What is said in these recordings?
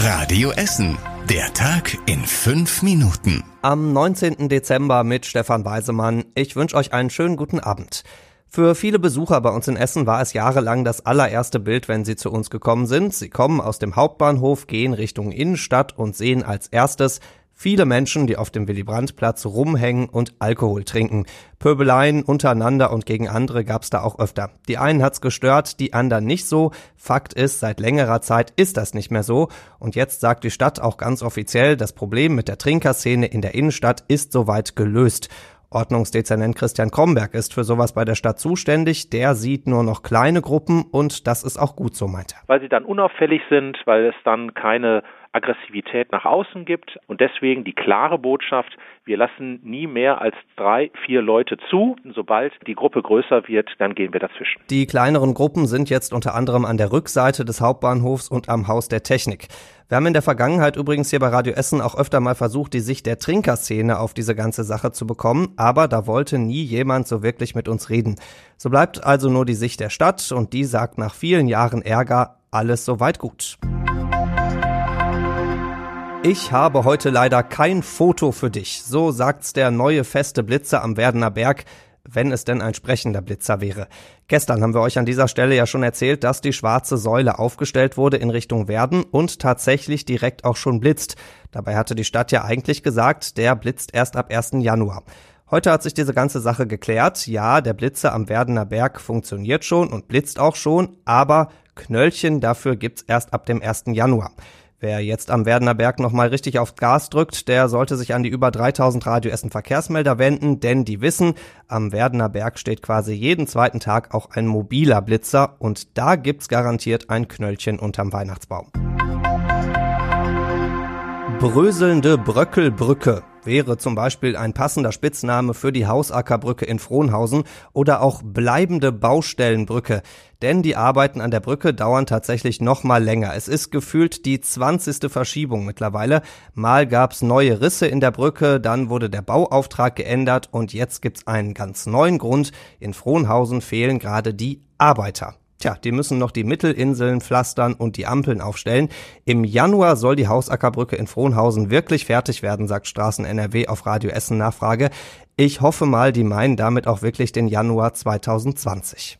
Radio Essen. Der Tag in fünf Minuten. Am 19. Dezember mit Stefan Weisemann. Ich wünsche euch einen schönen guten Abend. Für viele Besucher bei uns in Essen war es jahrelang das allererste Bild, wenn sie zu uns gekommen sind. Sie kommen aus dem Hauptbahnhof, gehen Richtung Innenstadt und sehen als erstes Viele Menschen, die auf dem Willy-Brandt-Platz rumhängen und Alkohol trinken. Pöbeleien untereinander und gegen andere gab's da auch öfter. Die einen hat's gestört, die anderen nicht so. Fakt ist, seit längerer Zeit ist das nicht mehr so. Und jetzt sagt die Stadt auch ganz offiziell, das Problem mit der Trinkerszene in der Innenstadt ist soweit gelöst. Ordnungsdezernent Christian Kromberg ist für sowas bei der Stadt zuständig. Der sieht nur noch kleine Gruppen und das ist auch gut so, meint er. Weil sie dann unauffällig sind, weil es dann keine Aggressivität nach außen gibt und deswegen die klare Botschaft, wir lassen nie mehr als drei, vier Leute zu. Sobald die Gruppe größer wird, dann gehen wir dazwischen. Die kleineren Gruppen sind jetzt unter anderem an der Rückseite des Hauptbahnhofs und am Haus der Technik. Wir haben in der Vergangenheit übrigens hier bei Radio Essen auch öfter mal versucht, die Sicht der Trinkerszene auf diese ganze Sache zu bekommen, aber da wollte nie jemand so wirklich mit uns reden. So bleibt also nur die Sicht der Stadt und die sagt nach vielen Jahren Ärger, alles soweit gut. Ich habe heute leider kein Foto für dich. So sagt's der neue feste Blitzer am Werdener Berg, wenn es denn ein sprechender Blitzer wäre. Gestern haben wir euch an dieser Stelle ja schon erzählt, dass die schwarze Säule aufgestellt wurde in Richtung Werden und tatsächlich direkt auch schon blitzt. Dabei hatte die Stadt ja eigentlich gesagt, der blitzt erst ab 1. Januar. Heute hat sich diese ganze Sache geklärt. Ja, der Blitzer am Werdener Berg funktioniert schon und blitzt auch schon, aber Knöllchen dafür gibt's erst ab dem 1. Januar. Wer jetzt am Werdener Berg nochmal richtig aufs Gas drückt, der sollte sich an die über 3000 Radio Essen Verkehrsmelder wenden, denn die wissen, am Werdener Berg steht quasi jeden zweiten Tag auch ein mobiler Blitzer und da gibt's garantiert ein Knöllchen unterm Weihnachtsbaum. Bröselnde Bröckelbrücke wäre zum Beispiel ein passender Spitzname für die Hausackerbrücke in Frohnhausen oder auch bleibende Baustellenbrücke. Denn die Arbeiten an der Brücke dauern tatsächlich noch mal länger. Es ist gefühlt die 20. Verschiebung mittlerweile. Mal gab's neue Risse in der Brücke, dann wurde der Bauauftrag geändert und jetzt gibt's einen ganz neuen Grund. In Frohnhausen fehlen gerade die Arbeiter. Tja, die müssen noch die Mittelinseln pflastern und die Ampeln aufstellen. Im Januar soll die Hausackerbrücke in Frohnhausen wirklich fertig werden, sagt Straßen NRW auf Radio Essen Nachfrage. Ich hoffe mal, die meinen damit auch wirklich den Januar 2020.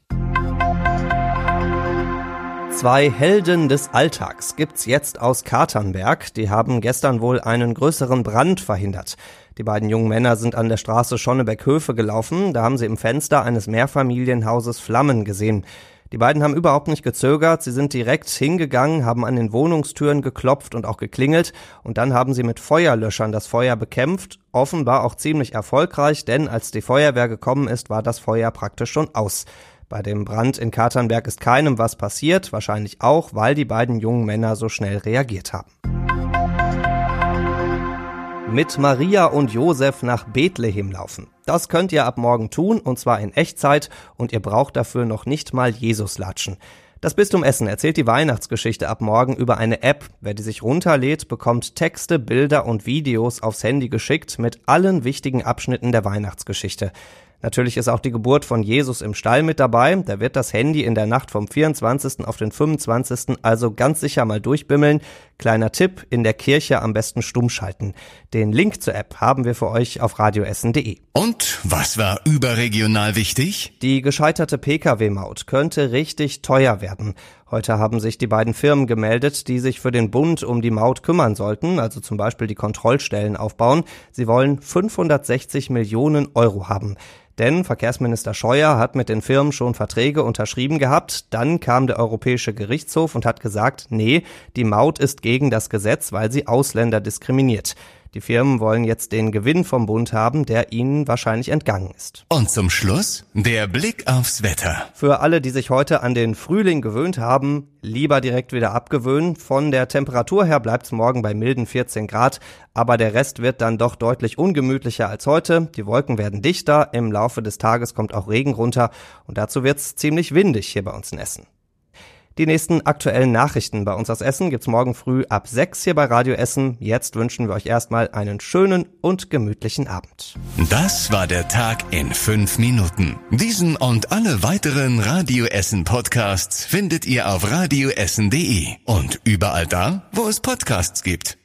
Zwei Helden des Alltags gibt's jetzt aus Katernberg. Die haben gestern wohl einen größeren Brand verhindert. Die beiden jungen Männer sind an der Straße Schonnebeck-Höfe gelaufen. Da haben sie im Fenster eines Mehrfamilienhauses Flammen gesehen. Die beiden haben überhaupt nicht gezögert, sie sind direkt hingegangen, haben an den Wohnungstüren geklopft und auch geklingelt und dann haben sie mit Feuerlöschern das Feuer bekämpft, offenbar auch ziemlich erfolgreich, denn als die Feuerwehr gekommen ist, war das Feuer praktisch schon aus. Bei dem Brand in Katernberg ist keinem was passiert, wahrscheinlich auch, weil die beiden jungen Männer so schnell reagiert haben mit Maria und Josef nach Bethlehem laufen. Das könnt ihr ab morgen tun, und zwar in Echtzeit, und ihr braucht dafür noch nicht mal Jesus latschen. Das Bistum Essen erzählt die Weihnachtsgeschichte ab morgen über eine App. Wer die sich runterlädt, bekommt Texte, Bilder und Videos aufs Handy geschickt mit allen wichtigen Abschnitten der Weihnachtsgeschichte. Natürlich ist auch die Geburt von Jesus im Stall mit dabei. Da wird das Handy in der Nacht vom 24. auf den 25. also ganz sicher mal durchbimmeln. Kleiner Tipp, in der Kirche am besten stumm schalten. Den Link zur App haben wir für euch auf radioessen.de. Und was war überregional wichtig? Die gescheiterte Pkw-Maut könnte richtig teuer werden. Heute haben sich die beiden Firmen gemeldet, die sich für den Bund um die Maut kümmern sollten, also zum Beispiel die Kontrollstellen aufbauen. Sie wollen 560 Millionen Euro haben. Denn Verkehrsminister Scheuer hat mit den Firmen schon Verträge unterschrieben gehabt. Dann kam der Europäische Gerichtshof und hat gesagt, nee, die Maut ist gegen das Gesetz, weil sie Ausländer diskriminiert. Die Firmen wollen jetzt den Gewinn vom Bund haben, der ihnen wahrscheinlich entgangen ist. Und zum Schluss der Blick aufs Wetter. Für alle, die sich heute an den Frühling gewöhnt haben, lieber direkt wieder abgewöhnen. Von der Temperatur her bleibt's morgen bei milden 14 Grad, aber der Rest wird dann doch deutlich ungemütlicher als heute. Die Wolken werden dichter, im Laufe des Tages kommt auch Regen runter und dazu wird's ziemlich windig hier bei uns in Essen. Die nächsten aktuellen Nachrichten bei uns aus Essen gibt's morgen früh ab 6 hier bei Radio Essen. Jetzt wünschen wir euch erstmal einen schönen und gemütlichen Abend. Das war der Tag in fünf Minuten. Diesen und alle weiteren Radio Essen Podcasts findet ihr auf radioessen.de und überall da, wo es Podcasts gibt.